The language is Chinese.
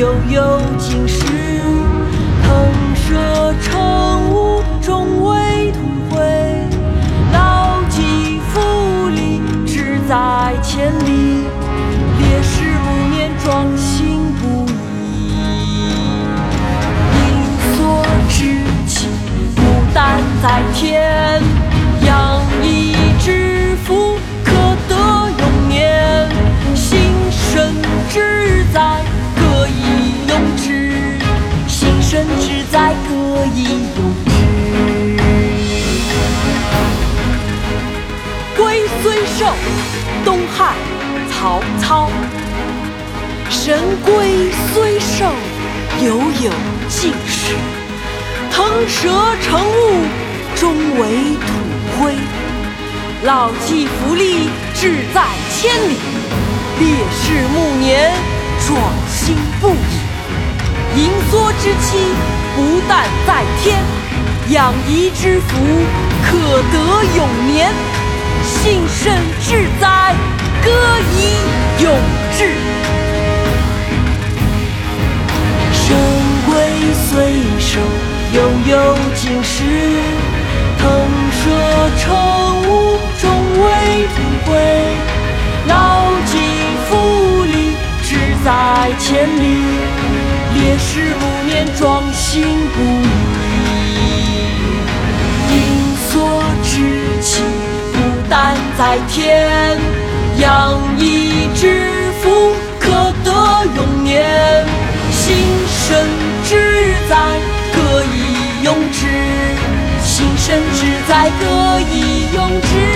悠悠今世，腾蛇乘雾终未吐灰。老骥伏枥，志在千里。烈士不眠，壮心不已。应所知起孤单在天。寿东汉，曹操。神龟虽寿，犹有竟时。腾蛇乘雾，终为土灰。老骥伏枥，志在千里；烈士暮年，壮心不已。盈缩之期，不但在天；养怡之福，可得永年。幸甚至哉，歌以咏志。神龟虽寿，犹有竟时。腾蛇乘雾，终为土灰。老骥伏枥，志在千里；烈士暮年，壮心不已。在天；养怡之福，可得永年。幸甚至哉，歌以咏志。幸甚至哉，歌以咏志。